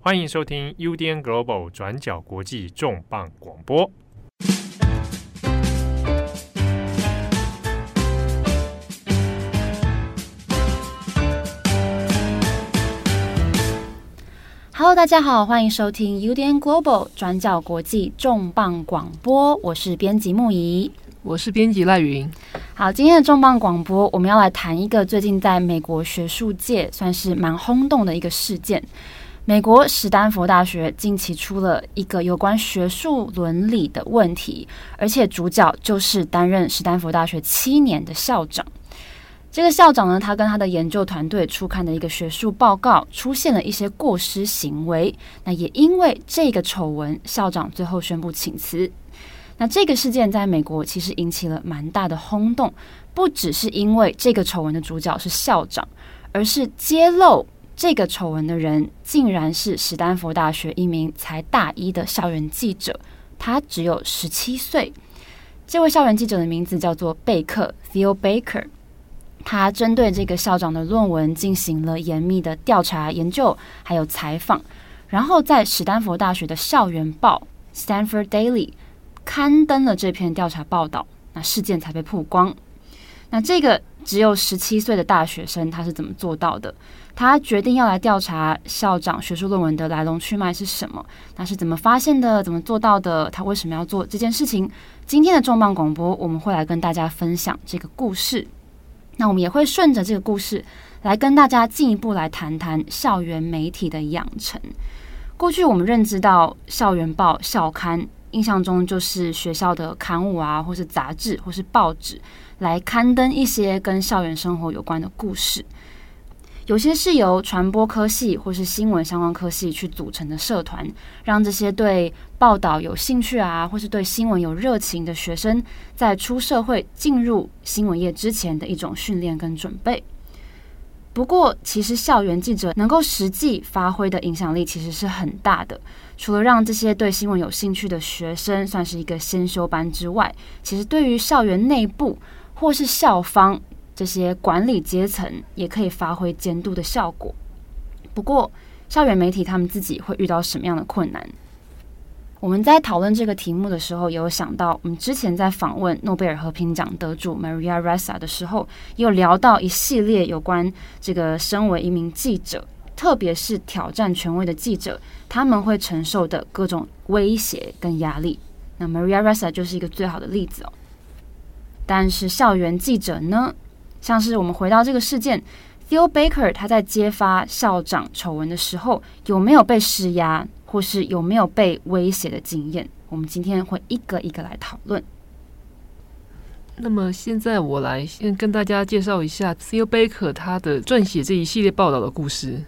欢迎收听 UDN Global 转角国际重磅广播。Hello，大家好，欢迎收听 UDN Global 转角国际重磅广播。我是编辑木仪，我是编辑赖云。好，今天的重磅广播，我们要来谈一个最近在美国学术界算是蛮轰动的一个事件。美国史丹佛大学近期出了一个有关学术伦理的问题，而且主角就是担任史丹佛大学七年的校长。这个校长呢，他跟他的研究团队初刊的一个学术报告出现了一些过失行为。那也因为这个丑闻，校长最后宣布请辞。那这个事件在美国其实引起了蛮大的轰动，不只是因为这个丑闻的主角是校长，而是揭露。这个丑闻的人竟然是史丹佛大学一名才大一的校园记者，他只有十七岁。这位校园记者的名字叫做贝克 （Theo Baker）。他针对这个校长的论文进行了严密的调查研究，还有采访，然后在史丹佛大学的校园报 （Stanford Daily） 刊登了这篇调查报道，那事件才被曝光。那这个只有十七岁的大学生，他是怎么做到的？他决定要来调查校长学术论文的来龙去脉是什么？他是怎么发现的？怎么做到的？他为什么要做这件事情？今天的重磅广播，我们会来跟大家分享这个故事。那我们也会顺着这个故事来跟大家进一步来谈谈校园媒体的养成。过去我们认知到校园报、校刊，印象中就是学校的刊物啊，或是杂志，或是报纸，来刊登一些跟校园生活有关的故事。有些是由传播科系或是新闻相关科系去组成的社团，让这些对报道有兴趣啊，或是对新闻有热情的学生，在出社会进入新闻业之前的一种训练跟准备。不过，其实校园记者能够实际发挥的影响力其实是很大的。除了让这些对新闻有兴趣的学生算是一个先修班之外，其实对于校园内部或是校方，这些管理阶层也可以发挥监督的效果。不过，校园媒体他们自己会遇到什么样的困难？我们在讨论这个题目的时候，也有想到，我们之前在访问诺贝尔和平奖得主 Maria Ressa 的时候，有聊到一系列有关这个身为一名记者，特别是挑战权威的记者，他们会承受的各种威胁跟压力。那 Maria Ressa 就是一个最好的例子哦。但是校园记者呢？像是我们回到这个事件，Theo Baker 他在揭发校长丑闻的时候，有没有被施压，或是有没有被威胁的经验？我们今天会一个一个来讨论。那么现在我来先跟大家介绍一下 Theo Baker 他的撰写这一系列报道的故事。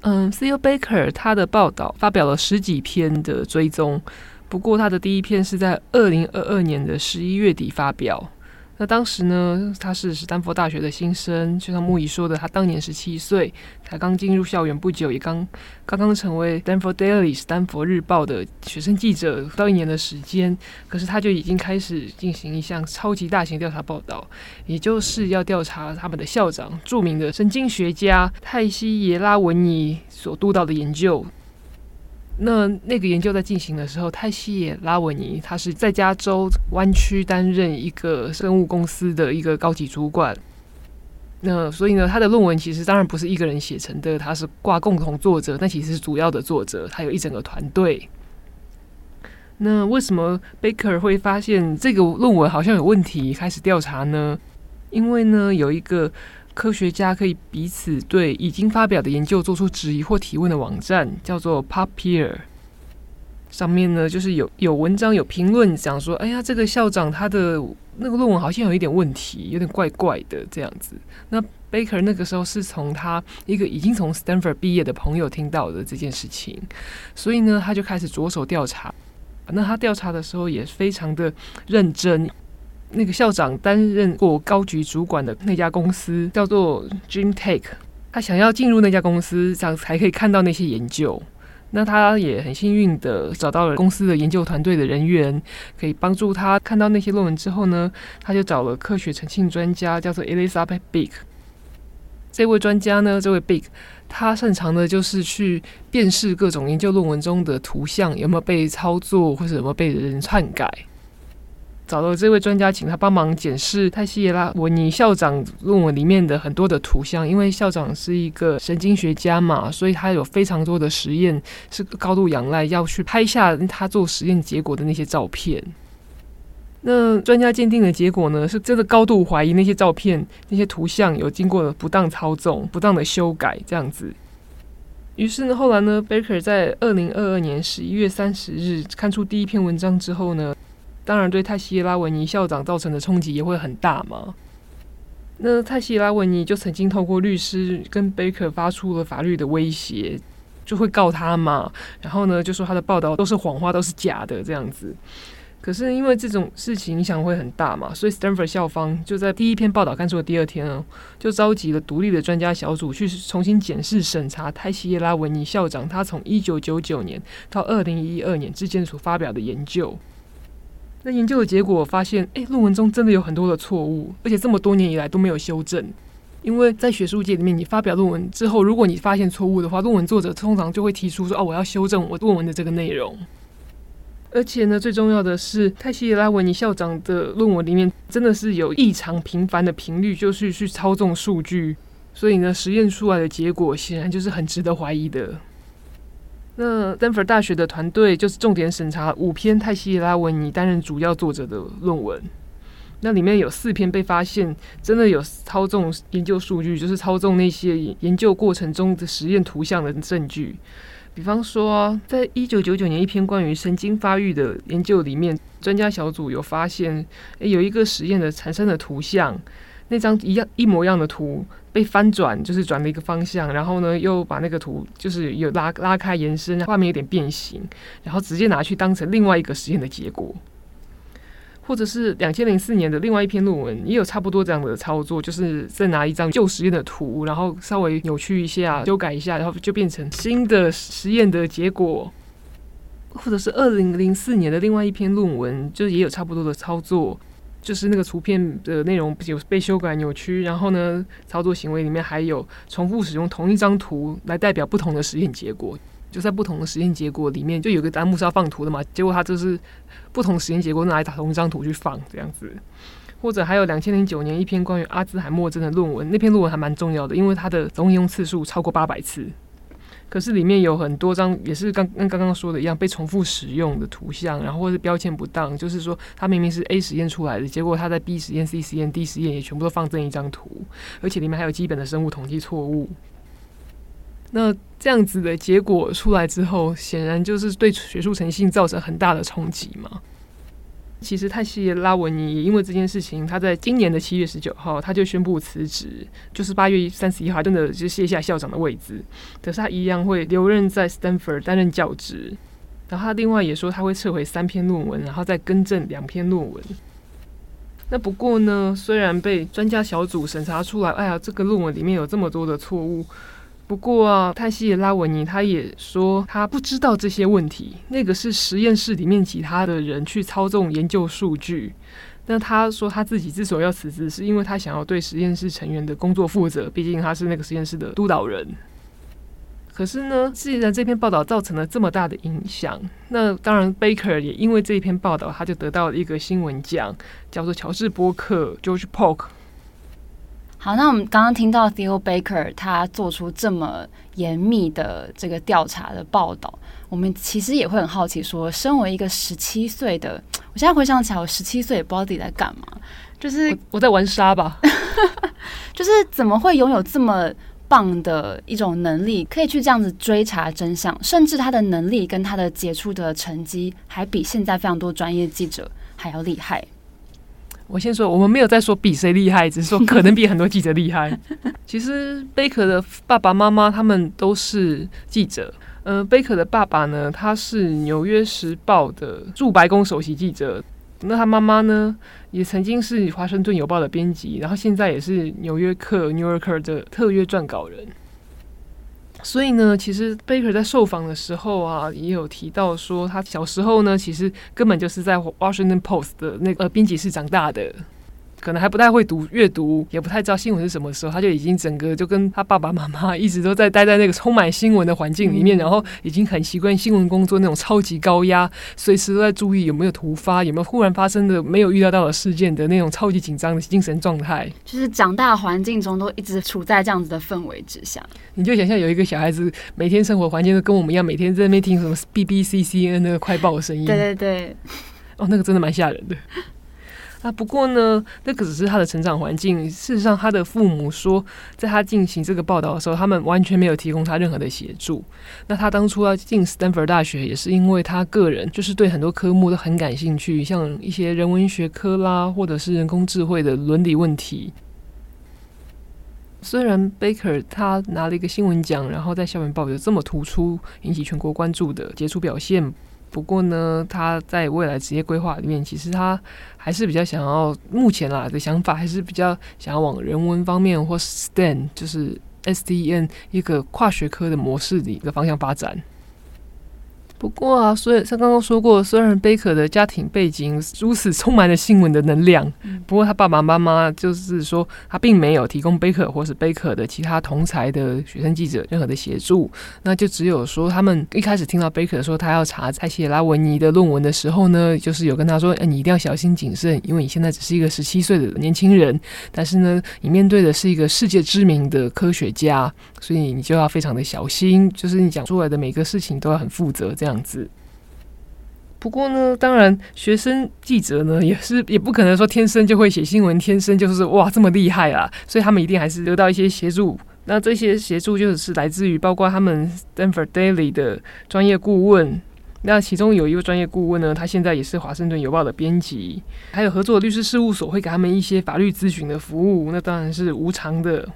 嗯，Theo Baker 他的报道发表了十几篇的追踪，不过他的第一篇是在二零二二年的十一月底发表。那当时呢，他是史丹佛大学的新生，就像木仪说的，他当年十七岁，才刚进入校园不久，也刚刚刚成为 Stanford Daily 史丹佛日报的学生记者，不到一年的时间，可是他就已经开始进行一项超级大型调查报道，也就是要调查他们的校长，著名的神经学家泰西耶拉文尼所督导的研究。那那个研究在进行的时候，泰西拉文尼他是在加州湾区担任一个生物公司的一个高级主管。那所以呢，他的论文其实当然不是一个人写成的，他是挂共同作者，但其实是主要的作者，他有一整个团队。那为什么贝克会发现这个论文好像有问题，开始调查呢？因为呢，有一个。科学家可以彼此对已经发表的研究做出质疑或提问的网站，叫做 PubPeer。上面呢，就是有有文章有评论讲说，哎呀，这个校长他的那个论文好像有一点问题，有点怪怪的这样子。那 Baker 那个时候是从他一个已经从 Stanford 毕业的朋友听到的这件事情，所以呢，他就开始着手调查。那他调查的时候也非常的认真。那个校长担任过高级主管的那家公司叫做 Gymtech，他想要进入那家公司，这样才可以看到那些研究。那他也很幸运的找到了公司的研究团队的人员，可以帮助他看到那些论文之后呢，他就找了科学诚信专家，叫做 Elizabeth Big。这位专家呢，这位 Big，他擅长的就是去辨识各种研究论文中的图像有没有被操作，或者有没有被人篡改。找到这位专家，请他帮忙检视泰西耶拉维尼校长论文里面的很多的图像，因为校长是一个神经学家嘛，所以他有非常多的实验是高度仰赖要去拍下他做实验结果的那些照片。那专家鉴定的结果呢，是真的高度怀疑那些照片、那些图像有经过了不当操纵、不当的修改这样子。于是呢，后来呢，Baker 在二零二二年十一月三十日看出第一篇文章之后呢。当然，对泰西耶拉维尼校长造成的冲击也会很大嘛。那泰西耶拉维尼就曾经透过律师跟贝克发出了法律的威胁，就会告他嘛。然后呢，就说他的报道都是谎话，都是假的这样子。可是因为这种事情影响会很大嘛，所以 Stanford 校方就在第一篇报道刊出的第二天呢，就召集了独立的专家小组去重新检视审查泰西耶拉维尼校长他从一九九九年到二零一二年之间所发表的研究。那研究的结果发现，诶，论文中真的有很多的错误，而且这么多年以来都没有修正。因为在学术界里面，你发表论文之后，如果你发现错误的话，论文作者通常就会提出说：“哦，我要修正我论文的这个内容。”而且呢，最重要的是，泰西耶拉文尼校长的论文里面真的是有异常频繁的频率，就是去操纵数据，所以呢，实验出来的结果显然就是很值得怀疑的。那丹佛大学的团队就是重点审查五篇泰西拉文尼担任主要作者的论文，那里面有四篇被发现真的有操纵研究数据，就是操纵那些研究过程中的实验图像的证据。比方说，在一九九九年一篇关于神经发育的研究里面，专家小组有发现，诶，有一个实验的产生的图像。那张一样一模一样的图被翻转，就是转了一个方向，然后呢，又把那个图就是有拉拉开延伸，画面有点变形，然后直接拿去当成另外一个实验的结果，或者是两千零四年的另外一篇论文也有差不多这样的操作，就是再拿一张旧实验的图，然后稍微扭曲一下、修改一下，然后就变成新的实验的结果，或者是二零零四年的另外一篇论文，就也有差不多的操作。就是那个图片的内容有被修改扭曲，然后呢，操作行为里面还有重复使用同一张图来代表不同的实验结果，就在不同的实验结果里面就有个弹幕是要放图的嘛，结果他就是不同实验结果拿来打同一张图去放这样子，或者还有两千零九年一篇关于阿兹海默症的论文，那篇论文还蛮重要的，因为它的总引用次数超过八百次。可是里面有很多张也是刚跟刚刚说的一样被重复使用的图像，然后或是标签不当，就是说它明明是 A 实验出来的，结果它在 B 实验、C 实验、D 实验也全部都放这一张图，而且里面还有基本的生物统计错误。那这样子的结果出来之后，显然就是对学术诚信造成很大的冲击嘛。其实泰西拉文尼也因为这件事情，他在今年的七月十九号，他就宣布辞职，就是八月三十一号真的就卸下校长的位置。可是他一样会留任在 Stanford 担任教职。然后他另外也说他会撤回三篇论文，然后再更正两篇论文。那不过呢，虽然被专家小组审查出来，哎呀，这个论文里面有这么多的错误。不过啊，泰西拉维尼他也说他不知道这些问题，那个是实验室里面其他的人去操纵研究数据。那他说他自己之所以要辞职，是因为他想要对实验室成员的工作负责，毕竟他是那个实验室的督导人。可是呢，既然这篇报道造成了这么大的影响，那当然贝克也因为这一篇报道，他就得到了一个新闻奖，叫做乔治波克 （George Polk）。好，那我们刚刚听到 Theo Baker 他做出这么严密的这个调查的报道，我们其实也会很好奇说，说身为一个十七岁的，我现在回想起来，我十七岁也不知道自己在干嘛，就是我，我在玩沙吧，就是怎么会拥有这么棒的一种能力，可以去这样子追查真相，甚至他的能力跟他的杰出的成绩，还比现在非常多专业记者还要厉害。我先说，我们没有在说比谁厉害，只是说 可能比很多记者厉害。其实贝克的爸爸妈妈他们都是记者。呃，贝克的爸爸呢，他是《纽约时报》的驻白宫首席记者。那他妈妈呢，也曾经是《华盛顿邮报》的编辑，然后现在也是《纽约客》（New Yorker） 的特约撰稿人。所以呢，其实 Baker 在受访的时候啊，也有提到说，他小时候呢，其实根本就是在《Washington Post》的那个编辑室长大的。可能还不太会读阅读，也不太知道新闻是什么时候，他就已经整个就跟他爸爸妈妈一直都在待在那个充满新闻的环境里面，嗯、然后已经很习惯新闻工作那种超级高压，随时都在注意有没有突发，有没有忽然发生的没有预料到的事件的那种超级紧张的精神状态。就是长大环境中都一直处在这样子的氛围之下，你就想象有一个小孩子每天生活环境都跟我们一样，每天在那边听什么 BBC、CNN 那个快报的声音。对对对，哦，那个真的蛮吓人的。啊，不过呢，那个只是他的成长环境。事实上，他的父母说，在他进行这个报道的时候，他们完全没有提供他任何的协助。那他当初要进斯坦福大学，也是因为他个人就是对很多科目都很感兴趣，像一些人文学科啦，或者是人工智慧的伦理问题。虽然 Baker 他拿了一个新闻奖，然后在校园报有这么突出、引起全国关注的杰出表现。不过呢，他在未来职业规划里面，其实他还是比较想要，目前啦的想法还是比较想要往人文方面或 STEM，就是 STEM 一个跨学科的模式的一个方向发展。不过啊，所以像刚刚说过，虽然贝克的家庭背景如此充满了新闻的能量，不过他爸爸妈妈就是说，他并没有提供贝克或是贝克的其他同才的学生记者任何的协助。那就只有说，他们一开始听到贝克说他要查泰西拉文尼的论文的时候呢，就是有跟他说：“哎，你一定要小心谨慎，因为你现在只是一个十七岁的年轻人，但是呢，你面对的是一个世界知名的科学家，所以你就要非常的小心，就是你讲出来的每个事情都要很负责，这样。”子。不过呢，当然，学生记者呢 也是也不可能说天生就会写新闻，天生就是哇这么厉害啊，所以他们一定还是得到一些协助。那这些协助就是来自于包括他们 Stanford Daily 的专业顾问。那其中有一位专业顾问呢，他现在也是华盛顿邮报的编辑，还有合作律师事务所会给他们一些法律咨询的服务，那当然是无偿的。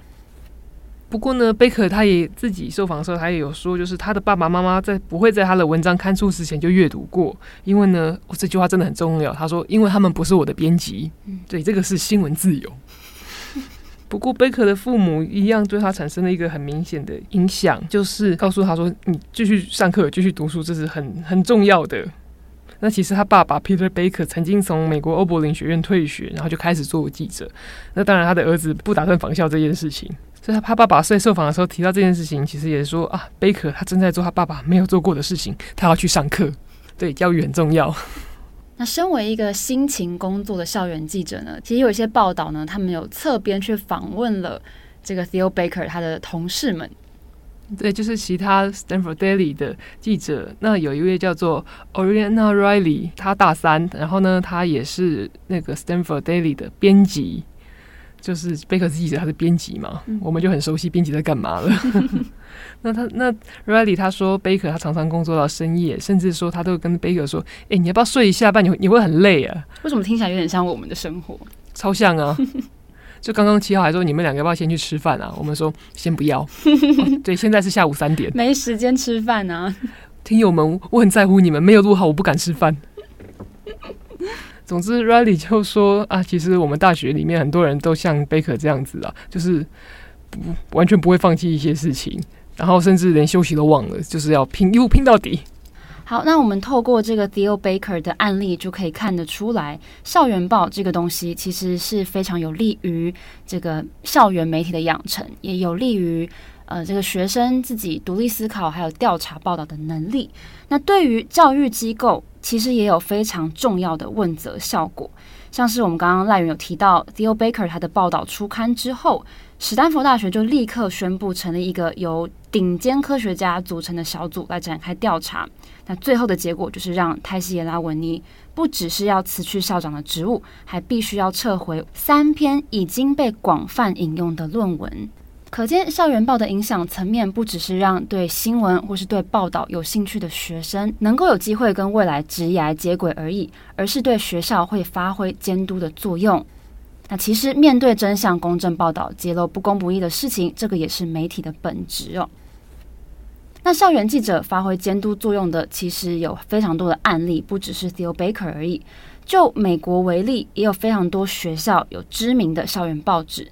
不过呢，贝克他也自己受访的时候，他也有说，就是他的爸爸妈妈在不会在他的文章刊出之前就阅读过，因为呢，这句话真的很重要。他说，因为他们不是我的编辑，对，这个是新闻自由。不过贝克的父母一样对他产生了一个很明显的影响，就是告诉他说，你继续上课，继续读书，这是很很重要的。那其实他爸爸 Peter Baker 曾经从美国欧柏林学院退学，然后就开始做记者。那当然，他的儿子不打算仿效这件事情。所以他爸爸在受访的时候提到这件事情，其实也是说啊，贝克他正在做他爸爸没有做过的事情，他要去上课。对，教育很重要。那身为一个辛勤工作的校园记者呢，其实有一些报道呢，他们有侧边去访问了这个 Theo Baker 他的同事们。对，就是其他 Stanford Daily 的记者。那有一位叫做 Oriana Riley，他大三，然后呢，他也是那个 Stanford Daily 的编辑。就是贝克记者，他是编辑嘛，嗯、我们就很熟悉编辑在干嘛了。那他那 Riley 他说贝克他常常工作到深夜，甚至说他都跟贝克说：“哎、欸，你要不要睡一下半？你会你会很累啊。”为什么听起来有点像我们的生活？超像啊！就刚刚七号还说你们两个要不要先去吃饭啊？我们说先不要。哦、对，现在是下午三点，没时间吃饭啊。听友们，我很在乎你们，没有录好我不敢吃饭。总之，Riley 就说啊，其实我们大学里面很多人都像 Baker 这样子啊，就是不完全不会放弃一些事情，然后甚至连休息都忘了，就是要拼，一路拼到底。好，那我们透过这个 Theo Baker 的案例就可以看得出来，校园报这个东西其实是非常有利于这个校园媒体的养成，也有利于。呃，这个学生自己独立思考，还有调查报道的能力，那对于教育机构其实也有非常重要的问责效果。像是我们刚刚赖源有提到，Theo Baker 他的报道出刊之后，史丹佛大学就立刻宣布成立一个由顶尖科学家组成的小组来展开调查。那最后的结果就是让泰西耶拉文尼不只是要辞去校长的职务，还必须要撤回三篇已经被广泛引用的论文。可见，校园报的影响层面不只是让对新闻或是对报道有兴趣的学生能够有机会跟未来职业接轨而已，而是对学校会发挥监督的作用。那其实面对真相、公正报道、揭露不公不义的事情，这个也是媒体的本质哦。那校园记者发挥监督作用的，其实有非常多的案例，不只是 Theo Baker 而已。就美国为例，也有非常多学校有知名的校园报纸。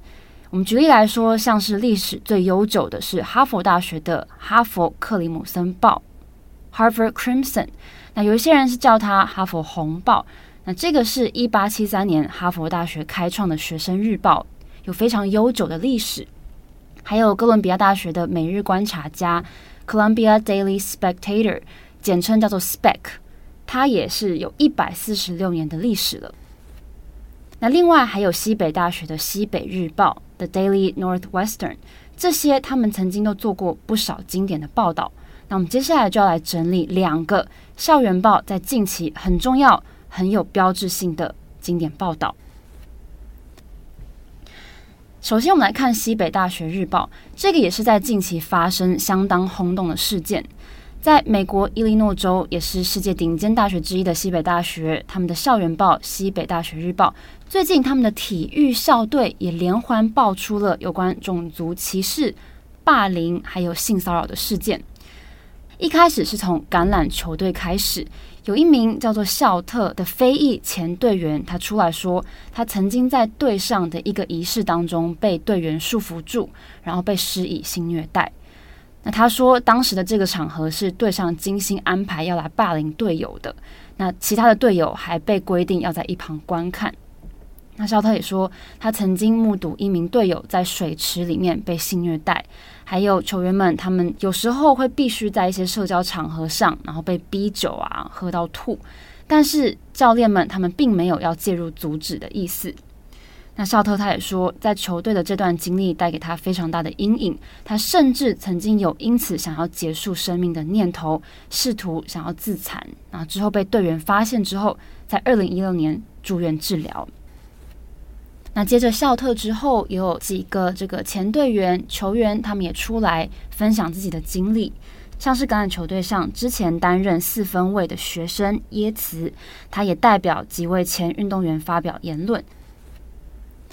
我们举例来说，像是历史最悠久的是哈佛大学的《哈佛克里姆森报》（Harvard Crimson）。那有一些人是叫它“哈佛红报”。那这个是一八七三年哈佛大学开创的学生日报，有非常悠久的历史。还有哥伦比亚大学的每日观察家 （Columbia Daily Spectator），简称叫做 SPEC，它也是有一百四十六年的历史了。那另外还有西北大学的西北日报 （The Daily Northwestern），这些他们曾经都做过不少经典的报道。那我们接下来就要来整理两个校园报在近期很重要、很有标志性的经典报道。首先，我们来看西北大学日报，这个也是在近期发生相当轰动的事件。在美国伊利诺州，也是世界顶尖大学之一的西北大学，他们的校园报《西北大学日报》最近他们的体育校队也连环爆出了有关种族歧视、霸凌还有性骚扰的事件。一开始是从橄榄球队开始，有一名叫做肖特的非裔前队员，他出来说，他曾经在队上的一个仪式当中被队员束缚住，然后被施以性虐待。那他说，当时的这个场合是队上精心安排要来霸凌队友的，那其他的队友还被规定要在一旁观看。那肖特也说，他曾经目睹一名队友在水池里面被性虐待，还有球员们，他们有时候会必须在一些社交场合上，然后被逼酒啊，喝到吐，但是教练们他们并没有要介入阻止的意思。那肖特他也说，在球队的这段经历带给他非常大的阴影，他甚至曾经有因此想要结束生命的念头，试图想要自残，然后之后被队员发现之后，在二零一六年住院治疗。那接着校特之后，也有几个这个前队员、球员，他们也出来分享自己的经历。像是橄榄球队上之前担任四分卫的学生耶茨，他也代表几位前运动员发表言论。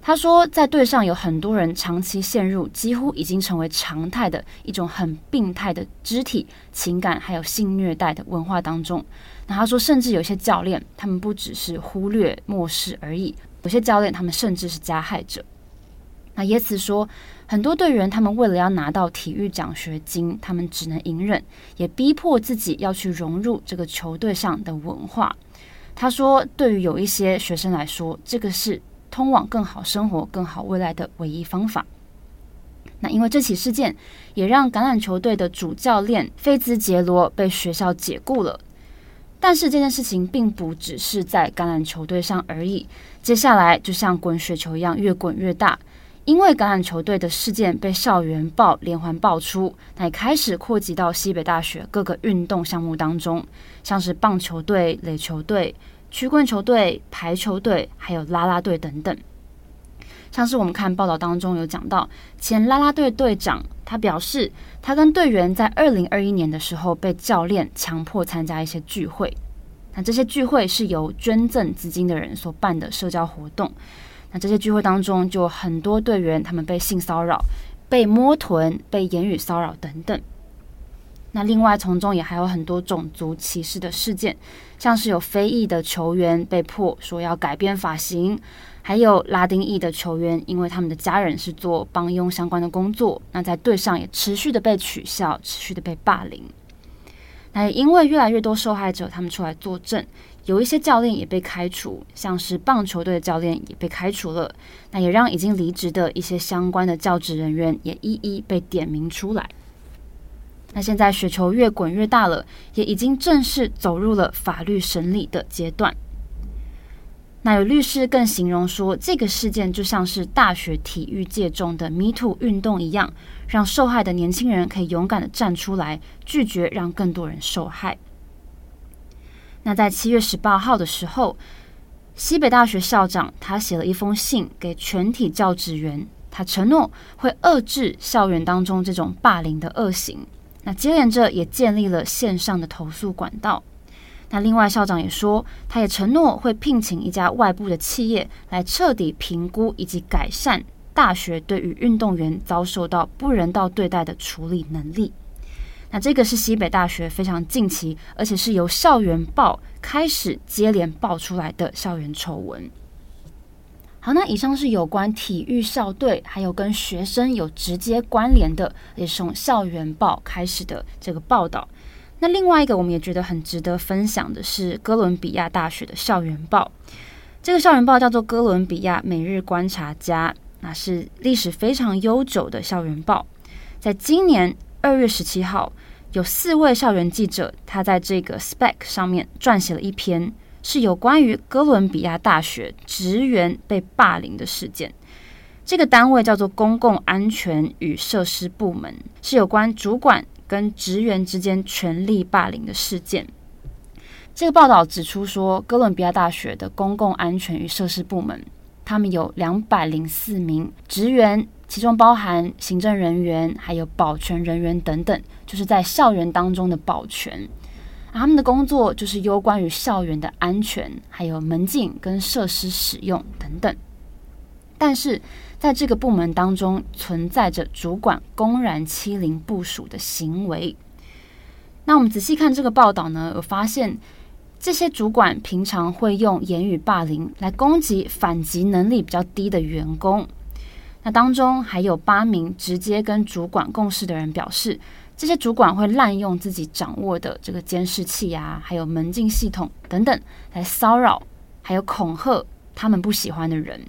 他说，在队上有很多人长期陷入几乎已经成为常态的一种很病态的肢体、情感还有性虐待的文化当中。那他说，甚至有些教练，他们不只是忽略、漠视而已。有些教练，他们甚至是加害者。那耶茨说，很多队员他们为了要拿到体育奖学金，他们只能隐忍，也逼迫自己要去融入这个球队上的文化。他说，对于有一些学生来说，这个是通往更好生活、更好未来的唯一方法。那因为这起事件，也让橄榄球队的主教练菲兹杰罗被学校解雇了。但是这件事情并不只是在橄榄球队上而已，接下来就像滚雪球一样越滚越大，因为橄榄球队的事件被校园报连环爆出，那也开始扩及到西北大学各个运动项目当中，像是棒球队、垒球队、曲棍球队、排球队，还有啦啦队等等。像是我们看报道当中有讲到，前啦啦队队长他表示，他跟队员在二零二一年的时候被教练强迫参加一些聚会，那这些聚会是由捐赠资金的人所办的社交活动。那这些聚会当中，就很多队员他们被性骚扰、被摸臀、被言语骚扰等等。那另外从中也还有很多种族歧视的事件，像是有非裔的球员被迫说要改变发型。还有拉丁裔的球员，因为他们的家人是做帮佣相关的工作，那在队上也持续的被取笑，持续的被霸凌。那也因为越来越多受害者他们出来作证，有一些教练也被开除，像是棒球队的教练也被开除了。那也让已经离职的一些相关的教职人员也一一被点名出来。那现在雪球越滚越大了，也已经正式走入了法律审理的阶段。那有律师更形容说，这个事件就像是大学体育界中的 Me Too 运动一样，让受害的年轻人可以勇敢的站出来，拒绝让更多人受害。那在七月十八号的时候，西北大学校长他写了一封信给全体教职员，他承诺会遏制校园当中这种霸凌的恶行。那接连着也建立了线上的投诉管道。那另外，校长也说，他也承诺会聘请一家外部的企业来彻底评估以及改善大学对于运动员遭受到不人道对待的处理能力。那这个是西北大学非常近期，而且是由校园报开始接连爆出来的校园丑闻。好，那以上是有关体育校队，还有跟学生有直接关联的，也是从校园报开始的这个报道。那另外一个我们也觉得很值得分享的是哥伦比亚大学的校园报，这个校园报叫做《哥伦比亚每日观察家》，那是历史非常悠久的校园报。在今年二月十七号，有四位校园记者，他在这个 Spec 上面撰写了一篇，是有关于哥伦比亚大学职员被霸凌的事件。这个单位叫做公共安全与设施部门，是有关主管。跟职员之间权力霸凌的事件，这个报道指出说，哥伦比亚大学的公共安全与设施部门，他们有两百零四名职员，其中包含行政人员、还有保全人员等等，就是在校园当中的保全。他们的工作就是攸关于校园的安全，还有门禁跟设施使用等等。但是，在这个部门当中，存在着主管公然欺凌部属的行为。那我们仔细看这个报道呢，有发现这些主管平常会用言语霸凌来攻击反击能力比较低的员工。那当中还有八名直接跟主管共事的人表示，这些主管会滥用自己掌握的这个监视器啊，还有门禁系统等等，来骚扰还有恐吓他们不喜欢的人。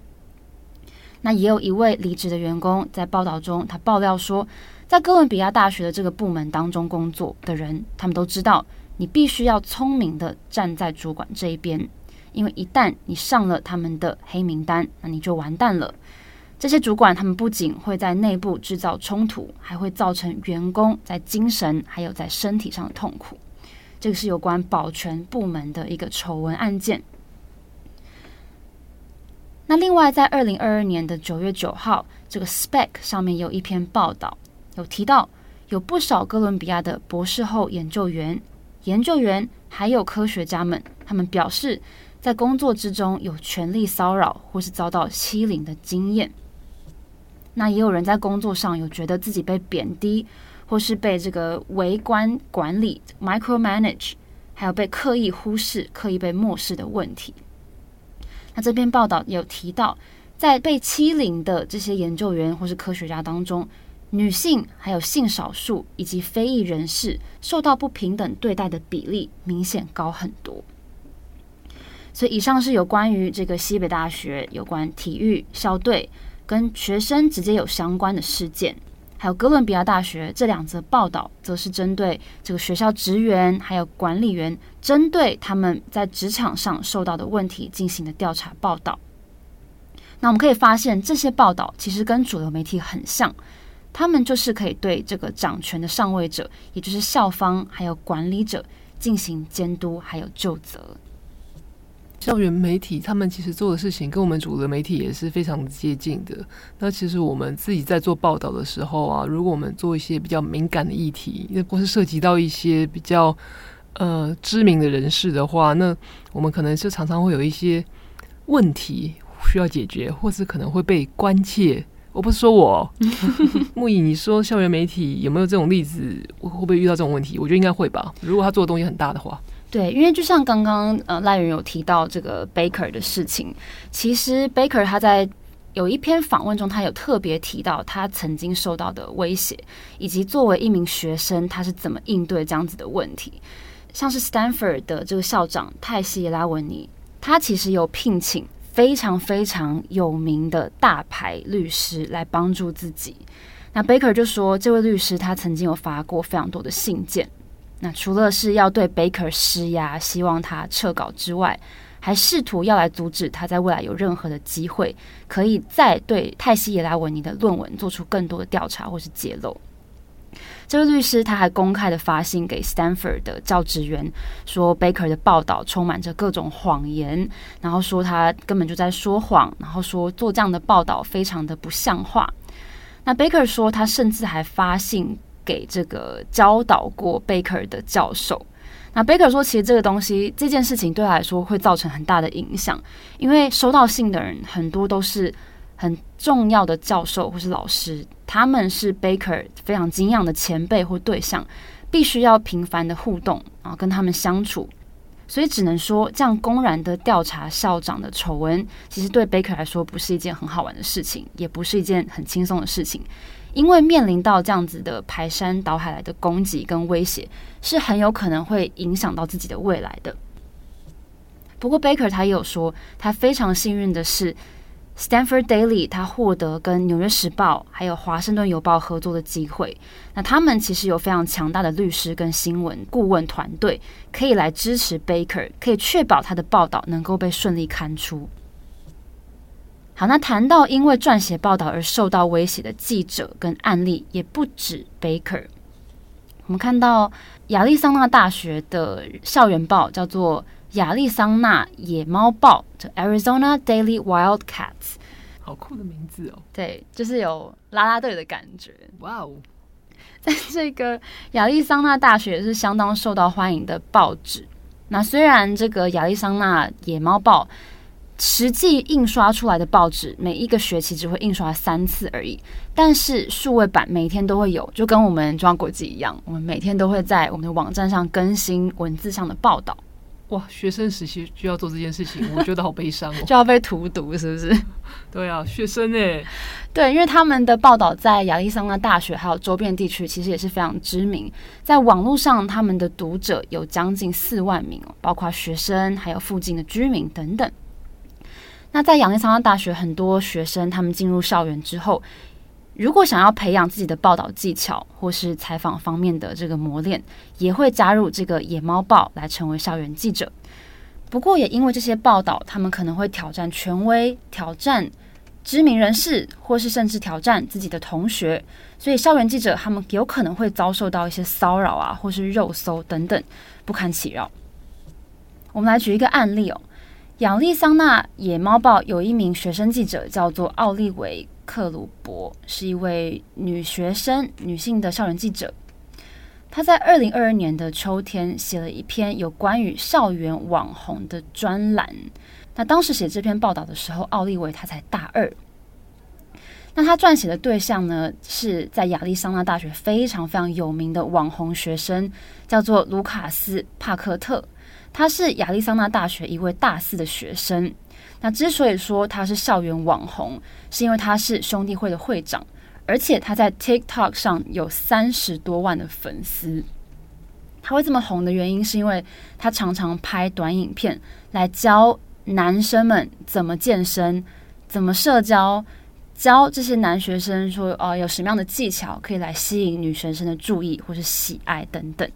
那也有一位离职的员工在报道中，他爆料说，在哥伦比亚大学的这个部门当中工作的人，他们都知道，你必须要聪明的站在主管这一边，因为一旦你上了他们的黑名单，那你就完蛋了。这些主管他们不仅会在内部制造冲突，还会造成员工在精神还有在身体上的痛苦。这个是有关保全部门的一个丑闻案件。那另外，在二零二二年的九月九号，这个 Spec 上面有一篇报道，有提到有不少哥伦比亚的博士后研究员、研究员还有科学家们，他们表示在工作之中有权力骚扰或是遭到欺凌的经验。那也有人在工作上有觉得自己被贬低，或是被这个微观管理 （micromanage），还有被刻意忽视、刻意被漠视的问题。那这篇报道有提到，在被欺凌的这些研究员或是科学家当中，女性还有性少数以及非裔人士受到不平等对待的比例明显高很多。所以，以上是有关于这个西北大学有关体育校队跟学生直接有相关的事件。还有哥伦比亚大学这两则报道，则是针对这个学校职员还有管理员，针对他们在职场上受到的问题进行的调查报道。那我们可以发现，这些报道其实跟主流媒体很像，他们就是可以对这个掌权的上位者，也就是校方还有管理者进行监督还有就责。校园媒体他们其实做的事情跟我们主流媒体也是非常接近的。那其实我们自己在做报道的时候啊，如果我们做一些比较敏感的议题，那或是涉及到一些比较呃知名的人士的话，那我们可能是常常会有一些问题需要解决，或是可能会被关切。我不是说我 木易，你说校园媒体有没有这种例子？会不会遇到这种问题？我觉得应该会吧。如果他做的东西很大的话。对，因为就像刚刚呃赖人有提到这个 Baker 的事情，其实 Baker 他在有一篇访问中，他有特别提到他曾经受到的威胁，以及作为一名学生他是怎么应对这样子的问题。像是 Stanford 的这个校长泰西拉文尼，他其实有聘请非常非常有名的大牌律师来帮助自己。那 Baker 就说，这位律师他曾经有发过非常多的信件。那除了是要对 Baker 施压，希望他撤稿之外，还试图要来阻止他在未来有任何的机会，可以再对泰西耶拉文尼的论文做出更多的调查或是揭露。这位律师他还公开的发信给 Stanford 的教职员，说 Baker 的报道充满着各种谎言，然后说他根本就在说谎，然后说做这样的报道非常的不像话。那 Baker 说，他甚至还发信。给这个教导过 Baker 的教授，那 Baker 说，其实这个东西这件事情对他来说会造成很大的影响，因为收到信的人很多都是很重要的教授或是老师，他们是 Baker 非常敬仰的前辈或对象，必须要频繁的互动，然后跟他们相处，所以只能说这样公然的调查校长的丑闻，其实对 Baker 来说不是一件很好玩的事情，也不是一件很轻松的事情。因为面临到这样子的排山倒海来的攻击跟威胁，是很有可能会影响到自己的未来的。不过，Baker 他也有说，他非常幸运的是。Stanford Daily，他获得跟《纽约时报》还有《华盛顿邮报》合作的机会。那他们其实有非常强大的律师跟新闻顾问团队，可以来支持 Baker，可以确保他的报道能够被顺利刊出。好，那谈到因为撰写报道而受到威胁的记者跟案例，也不止 Baker。我们看到亚利桑那大学的校园报叫做。亚利桑那野猫报，就 Arizona Daily Wildcats，好酷的名字哦！对，就是有啦啦队的感觉。哇哦，在这个亚利桑那大学是相当受到欢迎的报纸。那虽然这个亚利桑那野猫报实际印刷出来的报纸每一个学期只会印刷三次而已，但是数位版每天都会有，就跟我们中央国际一样，我们每天都会在我们的网站上更新文字上的报道。哇，学生时期就要做这件事情，我觉得好悲伤哦，就要被荼毒，是不是？对啊，学生哎，对，因为他们的报道在亚利桑那大学还有周边地区其实也是非常知名，在网络上他们的读者有将近四万名哦，包括学生还有附近的居民等等。那在亚利桑那大学，很多学生他们进入校园之后。如果想要培养自己的报道技巧，或是采访方面的这个磨练，也会加入这个野猫报来成为校园记者。不过，也因为这些报道，他们可能会挑战权威、挑战知名人士，或是甚至挑战自己的同学，所以校园记者他们有可能会遭受到一些骚扰啊，或是肉搜等等，不堪其扰。我们来举一个案例哦，亚利桑那野猫报有一名学生记者叫做奥利维。克鲁伯是一位女学生，女性的校园记者。她在二零二二年的秋天写了一篇有关于校园网红的专栏。那当时写这篇报道的时候，奥利维她才大二。那她撰写的对象呢，是在亚利桑那大学非常非常有名的网红学生，叫做卢卡斯·帕克特。他是亚利桑那大学一位大四的学生。那之所以说他是校园网红，是因为他是兄弟会的会长，而且他在 TikTok 上有三十多万的粉丝。他会这么红的原因，是因为他常常拍短影片来教男生们怎么健身、怎么社交，教这些男学生说哦，有什么样的技巧可以来吸引女学生的注意或是喜爱等等。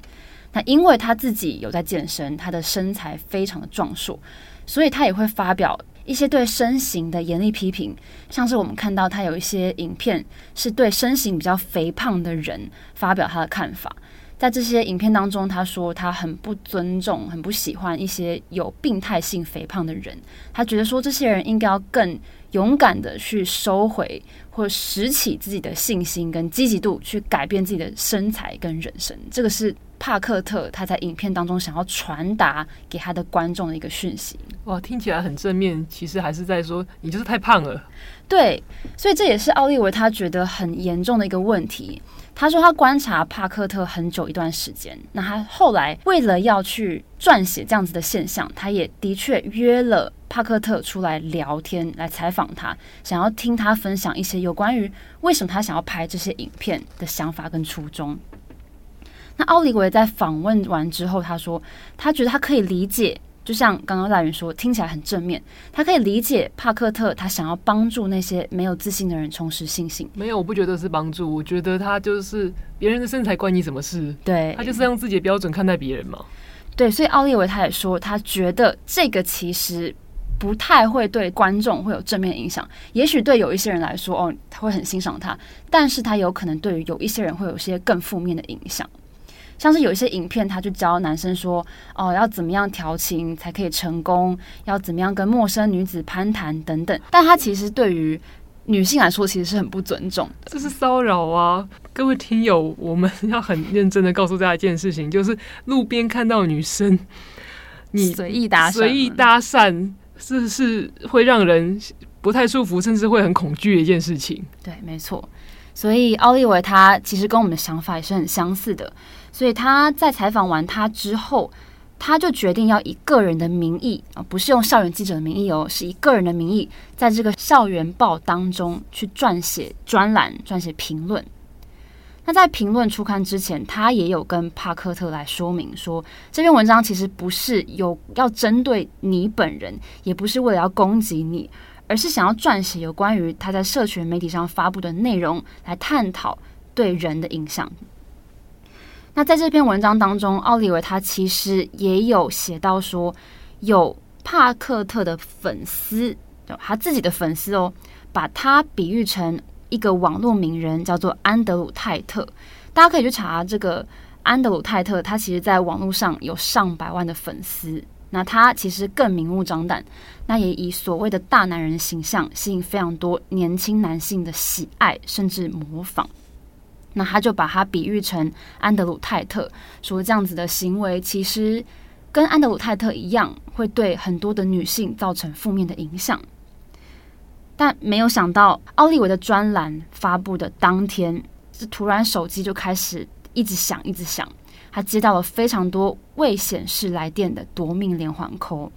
那因为他自己有在健身，他的身材非常的壮硕，所以他也会发表一些对身形的严厉批评，像是我们看到他有一些影片是对身形比较肥胖的人发表他的看法。在这些影片当中，他说他很不尊重、很不喜欢一些有病态性肥胖的人，他觉得说这些人应该要更勇敢的去收回或拾起自己的信心跟积极度，去改变自己的身材跟人生。这个是。帕克特他在影片当中想要传达给他的观众的一个讯息，哇，听起来很正面，其实还是在说你就是太胖了。对，所以这也是奥利维他觉得很严重的一个问题。他说他观察帕克特很久一段时间，那他后来为了要去撰写这样子的现象，他也的确约了帕克特出来聊天，来采访他，想要听他分享一些有关于为什么他想要拍这些影片的想法跟初衷。那奥利维在访问完之后，他说他觉得他可以理解，就像刚刚大云说，听起来很正面。他可以理解帕克特他想要帮助那些没有自信的人重拾信心。没有，我不觉得是帮助，我觉得他就是别人的身材关你什么事？对，他就是用自己的标准看待别人嘛。对，所以奥利维他也说，他觉得这个其实不太会对观众会有正面影响。也许对有一些人来说，哦，他会很欣赏他，但是他有可能对于有一些人会有些更负面的影响。像是有一些影片，他就教男生说：“哦，要怎么样调情才可以成功？要怎么样跟陌生女子攀谈等等。”但他其实对于女性来说，其实是很不尊重的。这是骚扰啊！各位听友，我们要很认真的告诉大家一件事情，就是路边看到女生，你随意搭随意搭讪，是是会让人不太舒服，甚至会很恐惧的一件事情。对，没错。所以奥利维他其实跟我们的想法也是很相似的。所以他在采访完他之后，他就决定要以个人的名义啊，不是用校园记者的名义哦，是以个人的名义，在这个校园报当中去撰写专栏、撰写评论。那在评论出刊之前，他也有跟帕克特来说明说，这篇文章其实不是有要针对你本人，也不是为了要攻击你，而是想要撰写有关于他在社群媒体上发布的内容，来探讨对人的影响。那在这篇文章当中，奥利维他其实也有写到说，有帕克特的粉丝，他自己的粉丝哦，把他比喻成一个网络名人，叫做安德鲁泰特。大家可以去查这个安德鲁泰特，他其实在网络上有上百万的粉丝。那他其实更明目张胆，那也以所谓的大男人形象吸引非常多年轻男性的喜爱，甚至模仿。那他就把他比喻成安德鲁泰特，说这样子的行为其实跟安德鲁泰特一样，会对很多的女性造成负面的影响。但没有想到，奥利维的专栏发布的当天，是突然手机就开始一直响，一直响。他接到了非常多未显示来电的夺命连环 call。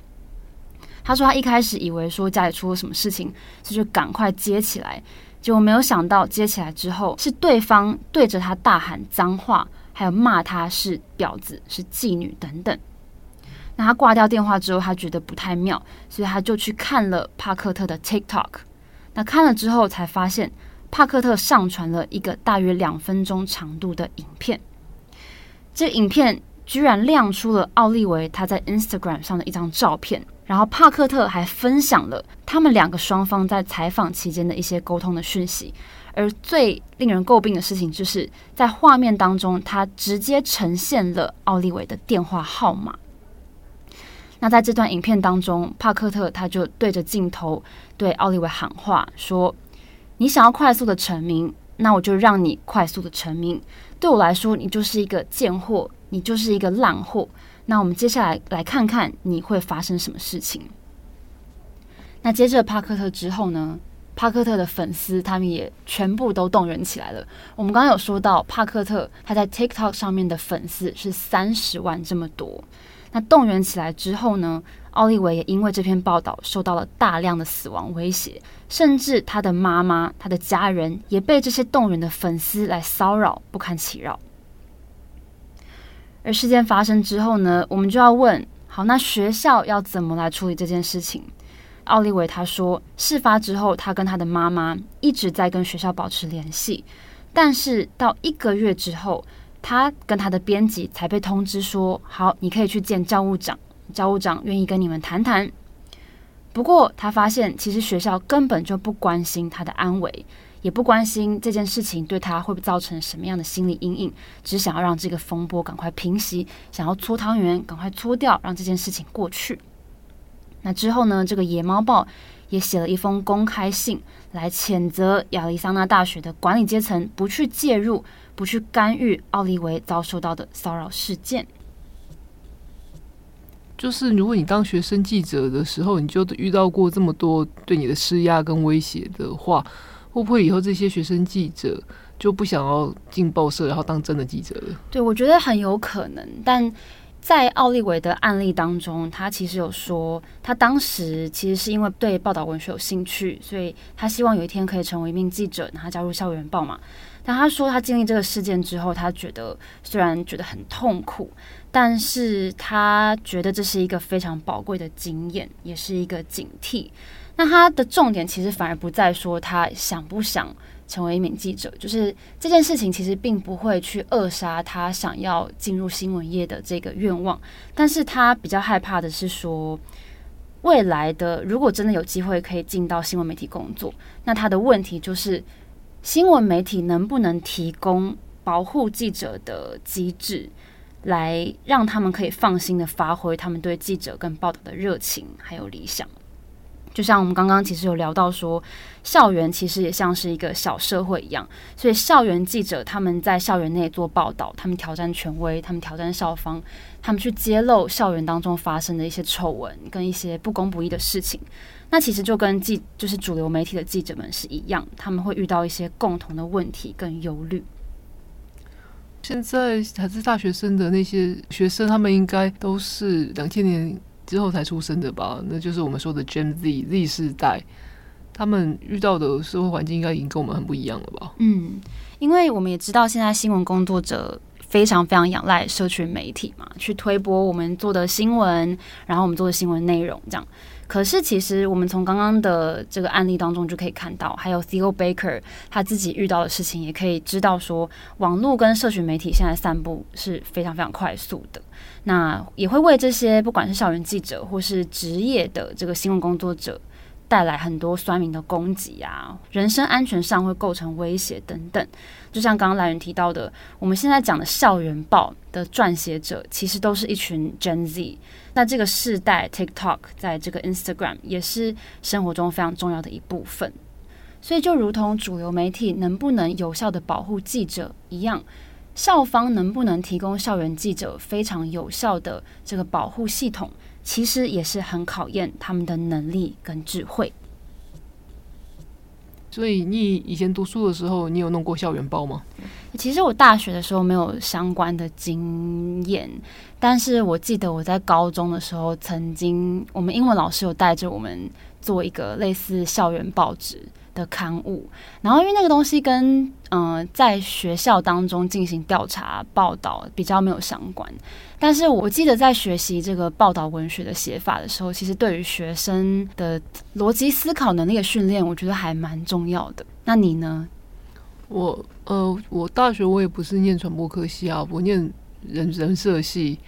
他说他一开始以为说家里出了什么事情，所以就赶快接起来。结果没有想到，接起来之后是对方对着他大喊脏话，还有骂他是婊子、是妓女等等。那他挂掉电话之后，他觉得不太妙，所以他就去看了帕克特的 TikTok。那看了之后，才发现帕克特上传了一个大约两分钟长度的影片。这影片居然亮出了奥利维他在 Instagram 上的一张照片。然后帕克特还分享了他们两个双方在采访期间的一些沟通的讯息，而最令人诟病的事情就是在画面当中，他直接呈现了奥利维的电话号码。那在这段影片当中，帕克特他就对着镜头对奥利维喊话说：“你想要快速的成名，那我就让你快速的成名。对我来说，你就是一个贱货，你就是一个烂货。”那我们接下来来看看你会发生什么事情。那接着帕克特之后呢？帕克特的粉丝他们也全部都动员起来了。我们刚刚有说到，帕克特他在 TikTok 上面的粉丝是三十万这么多。那动员起来之后呢？奥利维也因为这篇报道受到了大量的死亡威胁，甚至他的妈妈、他的家人也被这些动员的粉丝来骚扰，不堪其扰。而事件发生之后呢，我们就要问：好，那学校要怎么来处理这件事情？奥利维他说，事发之后，他跟他的妈妈一直在跟学校保持联系，但是到一个月之后，他跟他的编辑才被通知说：好，你可以去见教务长，教务长愿意跟你们谈谈。不过，他发现其实学校根本就不关心他的安危。也不关心这件事情对他会不会造成什么样的心理阴影，只想要让这个风波赶快平息，想要搓汤圆赶快搓掉，让这件事情过去。那之后呢，这个野猫报也写了一封公开信来谴责亚利桑那大学的管理阶层不去介入、不去干预奥利维遭受到的骚扰事件。就是如果你当学生记者的时候，你就遇到过这么多对你的施压跟威胁的话。会不会以后这些学生记者就不想要进报社，然后当真的记者了？对，我觉得很有可能。但在奥利维的案例当中，他其实有说，他当时其实是因为对报道文学有兴趣，所以他希望有一天可以成为一名记者，然后加入校园报嘛。但他说，他经历这个事件之后，他觉得虽然觉得很痛苦，但是他觉得这是一个非常宝贵的经验，也是一个警惕。那他的重点其实反而不在说他想不想成为一名记者，就是这件事情其实并不会去扼杀他想要进入新闻业的这个愿望。但是他比较害怕的是说，未来的如果真的有机会可以进到新闻媒体工作，那他的问题就是新闻媒体能不能提供保护记者的机制，来让他们可以放心的发挥他们对记者跟报道的热情还有理想。就像我们刚刚其实有聊到说，校园其实也像是一个小社会一样，所以校园记者他们在校园内做报道，他们挑战权威，他们挑战校方，他们去揭露校园当中发生的一些丑闻跟一些不公不义的事情。那其实就跟记就是主流媒体的记者们是一样，他们会遇到一些共同的问题跟忧虑。现在还是大学生的那些学生，他们应该都是两千年之后才出生的吧？那就是我们说的 Gen Z Z 世代，他们遇到的社会环境应该已经跟我们很不一样了吧？嗯，因为我们也知道，现在新闻工作者非常非常仰赖社群媒体嘛，去推播我们做的新闻，然后我们做的新闻内容这样。可是，其实我们从刚刚的这个案例当中就可以看到，还有 Theo Baker 他自己遇到的事情，也可以知道说，网络跟社群媒体现在散布是非常非常快速的。那也会为这些不管是校园记者或是职业的这个新闻工作者带来很多酸民的攻击啊，人身安全上会构成威胁等等。就像刚刚来源提到的，我们现在讲的校园报的撰写者，其实都是一群 Gen Z。那这个世代 TikTok 在这个 Instagram 也是生活中非常重要的一部分，所以就如同主流媒体能不能有效的保护记者一样，校方能不能提供校园记者非常有效的这个保护系统，其实也是很考验他们的能力跟智慧。所以你以前读书的时候，你有弄过校园报吗？其实我大学的时候没有相关的经验，但是我记得我在高中的时候，曾经我们英文老师有带着我们做一个类似校园报纸的刊物，然后因为那个东西跟嗯、在学校当中进行调查报道比较没有相关，但是我记得在学习这个报道文学的写法的时候，其实对于学生的逻辑思考能力的训练，我觉得还蛮重要的。那你呢？我呃，我大学我也不是念传播科系啊，我念人人社系，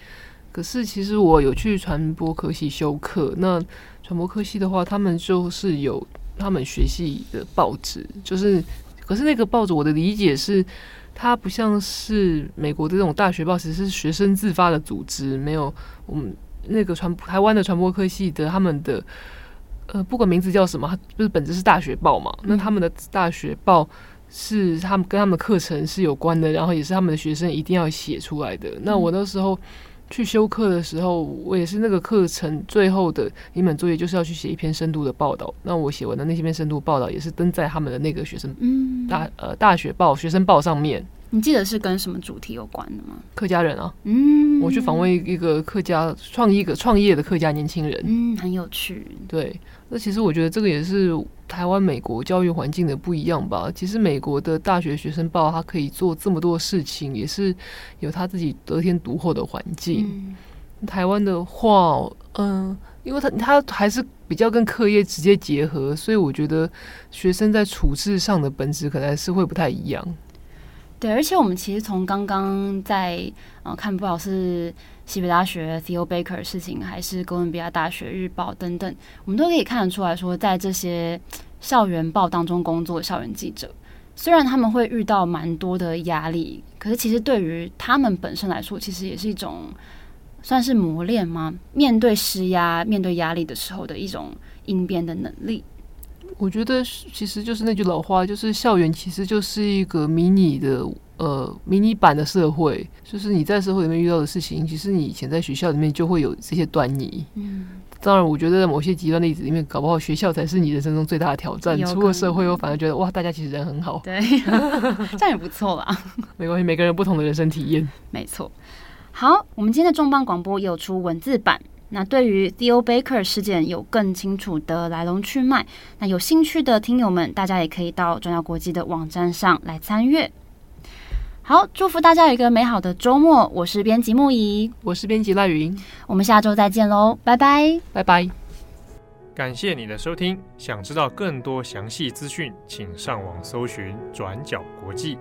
可是其实我有去传播科系修课。那传播科系的话，他们就是有。他们学系的报纸，就是，可是那个报纸，我的理解是，它不像是美国的这种大学报，其实是学生自发的组织，没有我们那个传台湾的传播科系的他们的，呃，不管名字叫什么，就是本质是大学报嘛。那他们的大学报是他们跟他们的课程是有关的，然后也是他们的学生一定要写出来的。那我那时候。去修课的时候，我也是那个课程最后的一门作业，就是要去写一篇深度的报道。那我写完的那些篇深度报道，也是登在他们的那个学生大呃大学报学生报上面。你记得是跟什么主题有关的吗？客家人啊，嗯，我去访问一个客家创一个创业的客家年轻人，嗯，很有趣。对，那其实我觉得这个也是台湾美国教育环境的不一样吧。其实美国的大学学生报，他可以做这么多事情，也是有他自己得天独厚的环境。嗯、台湾的话，嗯、呃，因为他他还是比较跟课业直接结合，所以我觉得学生在处事上的本质可能还是会不太一样。对，而且我们其实从刚刚在呃看，不好是西北大学 Theo Baker 的事情，还是哥伦比亚大学日报等等，我们都可以看得出来说，在这些校园报当中工作的校园记者，虽然他们会遇到蛮多的压力，可是其实对于他们本身来说，其实也是一种算是磨练吗？面对施压、面对压力的时候的一种应变的能力。我觉得其实就是那句老话，就是校园其实就是一个迷你的呃迷你版的社会，就是你在社会里面遇到的事情，其实你以前在学校里面就会有这些端倪。嗯，当然，我觉得在某些极端例子里面，搞不好学校才是你人生中最大的挑战。出了社会，我反而觉得哇，大家其实人很好。对，这样也不错啦。没关系，每个人不同的人生体验。没错。好，我们今天的重磅广播也有出文字版。那对于 Theo Baker 事件有更清楚的来龙去脉，那有兴趣的听友们，大家也可以到转角国际的网站上来参阅。好，祝福大家有一个美好的周末。我是编辑木仪，我是编辑赖云，我们下周再见喽，拜拜，拜拜。感谢你的收听，想知道更多详细资讯，请上网搜寻转角国际。